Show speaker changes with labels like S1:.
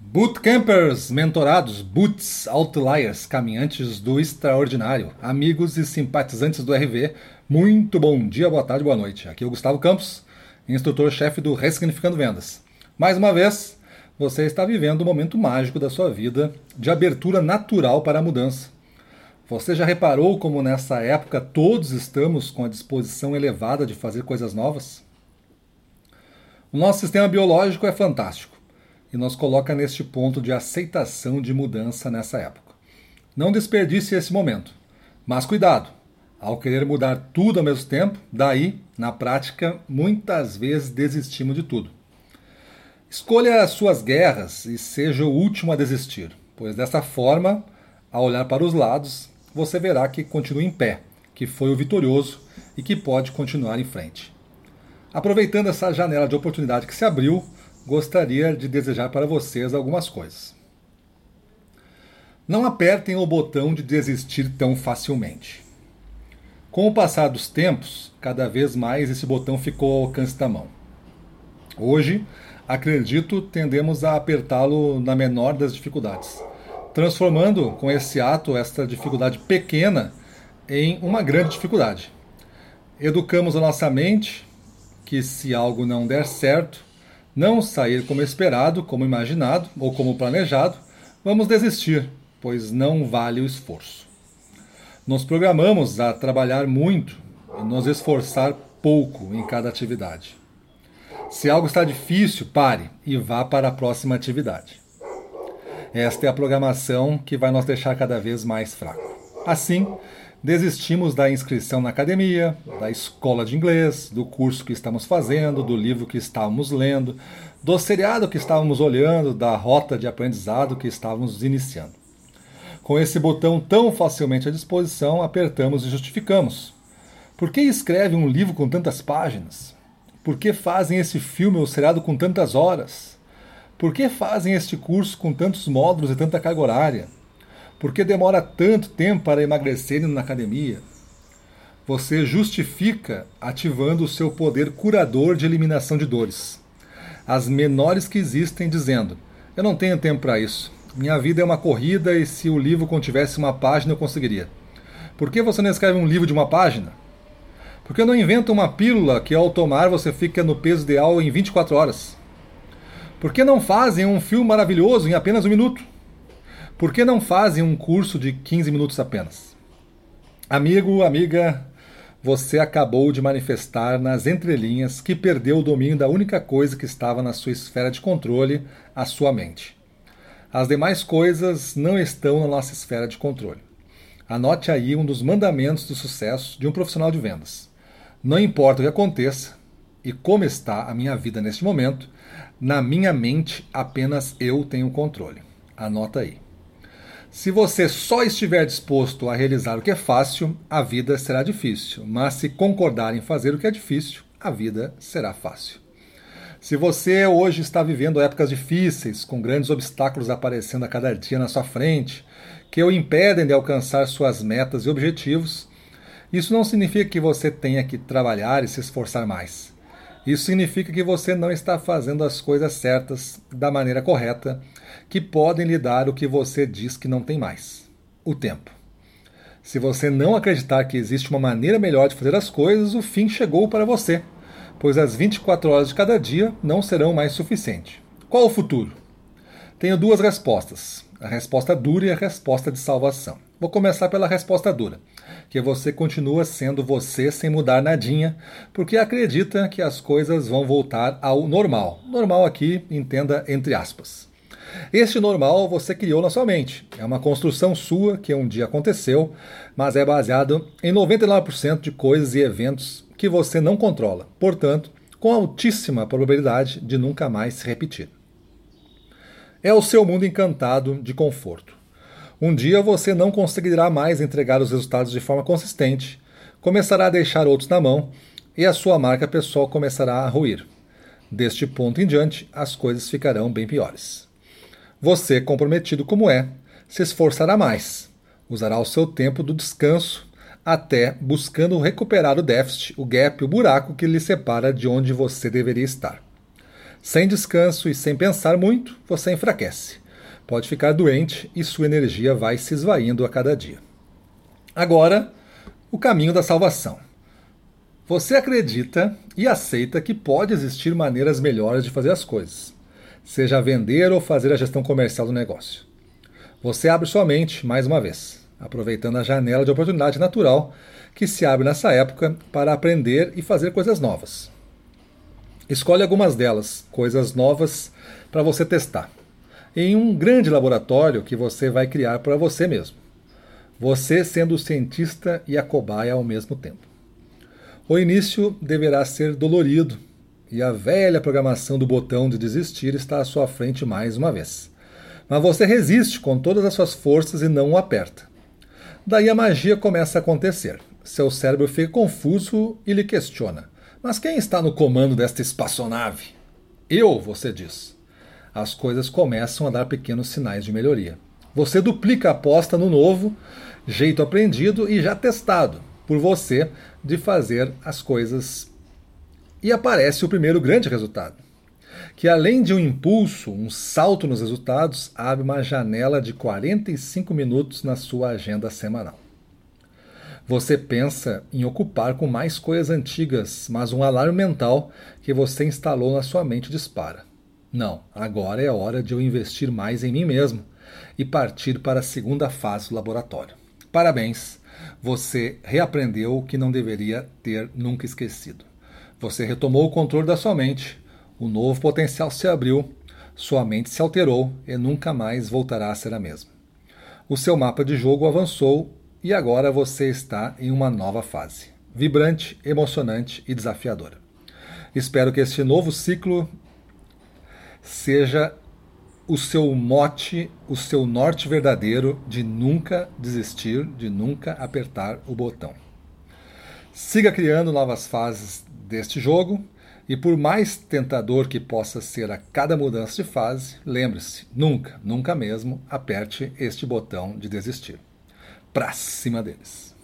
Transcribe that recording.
S1: Bootcampers, mentorados, boots, outliers, caminhantes do extraordinário, amigos e simpatizantes do RV, muito bom dia, boa tarde, boa noite. Aqui é o Gustavo Campos, instrutor-chefe do Ressignificando Vendas. Mais uma vez, você está vivendo um momento mágico da sua vida de abertura natural para a mudança. Você já reparou como nessa época todos estamos com a disposição elevada de fazer coisas novas? O nosso sistema biológico é fantástico e nos coloca neste ponto de aceitação de mudança nessa época. Não desperdice esse momento, mas cuidado! Ao querer mudar tudo ao mesmo tempo, daí, na prática, muitas vezes desistimos de tudo. Escolha as suas guerras e seja o último a desistir, pois dessa forma, ao olhar para os lados, você verá que continua em pé, que foi o vitorioso e que pode continuar em frente. Aproveitando essa janela de oportunidade que se abriu, gostaria de desejar para vocês algumas coisas. Não apertem o botão de desistir tão facilmente. Com o passar dos tempos, cada vez mais esse botão ficou ao alcance da mão. Hoje, acredito, tendemos a apertá-lo na menor das dificuldades, transformando com esse ato esta dificuldade pequena em uma grande dificuldade. Educamos a nossa mente que se algo não der certo, não sair como esperado, como imaginado ou como planejado, vamos desistir, pois não vale o esforço. Nos programamos a trabalhar muito e nos esforçar pouco em cada atividade. Se algo está difícil, pare e vá para a próxima atividade. Esta é a programação que vai nos deixar cada vez mais fraco. Assim, desistimos da inscrição na academia, da escola de inglês, do curso que estamos fazendo, do livro que estávamos lendo, do seriado que estávamos olhando, da rota de aprendizado que estávamos iniciando. Com esse botão tão facilmente à disposição, apertamos e justificamos. Por que escreve um livro com tantas páginas? Por que fazem esse filme ou seriado com tantas horas? Por que fazem este curso com tantos módulos e tanta carga horária? Por que demora tanto tempo para emagrecer na academia? Você justifica ativando o seu poder curador de eliminação de dores. As menores que existem, dizendo: Eu não tenho tempo para isso. Minha vida é uma corrida e se o livro contivesse uma página eu conseguiria. Por que você não escreve um livro de uma página? Por que não inventa uma pílula que ao tomar você fica no peso ideal em 24 horas? Por que não fazem um filme maravilhoso em apenas um minuto? Por que não fazem um curso de 15 minutos apenas? Amigo, amiga, você acabou de manifestar nas entrelinhas que perdeu o domínio da única coisa que estava na sua esfera de controle, a sua mente. As demais coisas não estão na nossa esfera de controle. Anote aí um dos mandamentos do sucesso de um profissional de vendas. Não importa o que aconteça e como está a minha vida neste momento, na minha mente apenas eu tenho controle. Anota aí. Se você só estiver disposto a realizar o que é fácil, a vida será difícil. Mas se concordar em fazer o que é difícil, a vida será fácil. Se você hoje está vivendo épocas difíceis, com grandes obstáculos aparecendo a cada dia na sua frente, que o impedem de alcançar suas metas e objetivos, isso não significa que você tenha que trabalhar e se esforçar mais. Isso significa que você não está fazendo as coisas certas da maneira correta, que podem lhe dar o que você diz que não tem mais: o tempo. Se você não acreditar que existe uma maneira melhor de fazer as coisas, o fim chegou para você, pois as 24 horas de cada dia não serão mais suficiente. Qual o futuro? Tenho duas respostas: a resposta dura e a resposta de salvação. Vou começar pela resposta dura que você continua sendo você sem mudar nadinha, porque acredita que as coisas vão voltar ao normal. Normal aqui, entenda entre aspas. Este normal você criou na sua mente. É uma construção sua que um dia aconteceu, mas é baseado em 99% de coisas e eventos que você não controla. Portanto, com altíssima probabilidade de nunca mais se repetir. É o seu mundo encantado de conforto. Um dia você não conseguirá mais entregar os resultados de forma consistente, começará a deixar outros na mão e a sua marca pessoal começará a ruir. Deste ponto em diante, as coisas ficarão bem piores. Você, comprometido como é, se esforçará mais, usará o seu tempo do descanso até buscando recuperar o déficit, o gap, o buraco que lhe separa de onde você deveria estar. Sem descanso e sem pensar muito, você enfraquece. Pode ficar doente e sua energia vai se esvaindo a cada dia. Agora, o caminho da salvação. Você acredita e aceita que pode existir maneiras melhores de fazer as coisas, seja vender ou fazer a gestão comercial do negócio. Você abre sua mente mais uma vez, aproveitando a janela de oportunidade natural que se abre nessa época para aprender e fazer coisas novas. Escolhe algumas delas, coisas novas, para você testar, em um grande laboratório que você vai criar para você mesmo. Você sendo o cientista e a cobaia ao mesmo tempo. O início deverá ser dolorido, e a velha programação do botão de desistir está à sua frente mais uma vez. Mas você resiste com todas as suas forças e não o aperta. Daí a magia começa a acontecer. Seu cérebro fica confuso e lhe questiona: Mas quem está no comando desta espaçonave? Eu, você diz. As coisas começam a dar pequenos sinais de melhoria. Você duplica a aposta no novo, jeito aprendido e já testado por você de fazer as coisas. E aparece o primeiro grande resultado, que além de um impulso, um salto nos resultados, abre uma janela de 45 minutos na sua agenda semanal. Você pensa em ocupar com mais coisas antigas, mas um alarme mental que você instalou na sua mente dispara. Não, agora é hora de eu investir mais em mim mesmo e partir para a segunda fase do laboratório. Parabéns! Você reaprendeu o que não deveria ter nunca esquecido. Você retomou o controle da sua mente, o novo potencial se abriu, sua mente se alterou e nunca mais voltará a ser a mesma. O seu mapa de jogo avançou e agora você está em uma nova fase, vibrante, emocionante e desafiadora. Espero que este novo ciclo seja o seu mote, o seu norte verdadeiro de nunca desistir, de nunca apertar o botão. Siga criando novas fases deste jogo e por mais tentador que possa ser a cada mudança de fase, lembre-se, nunca, nunca mesmo aperte este botão de desistir. Pra cima deles.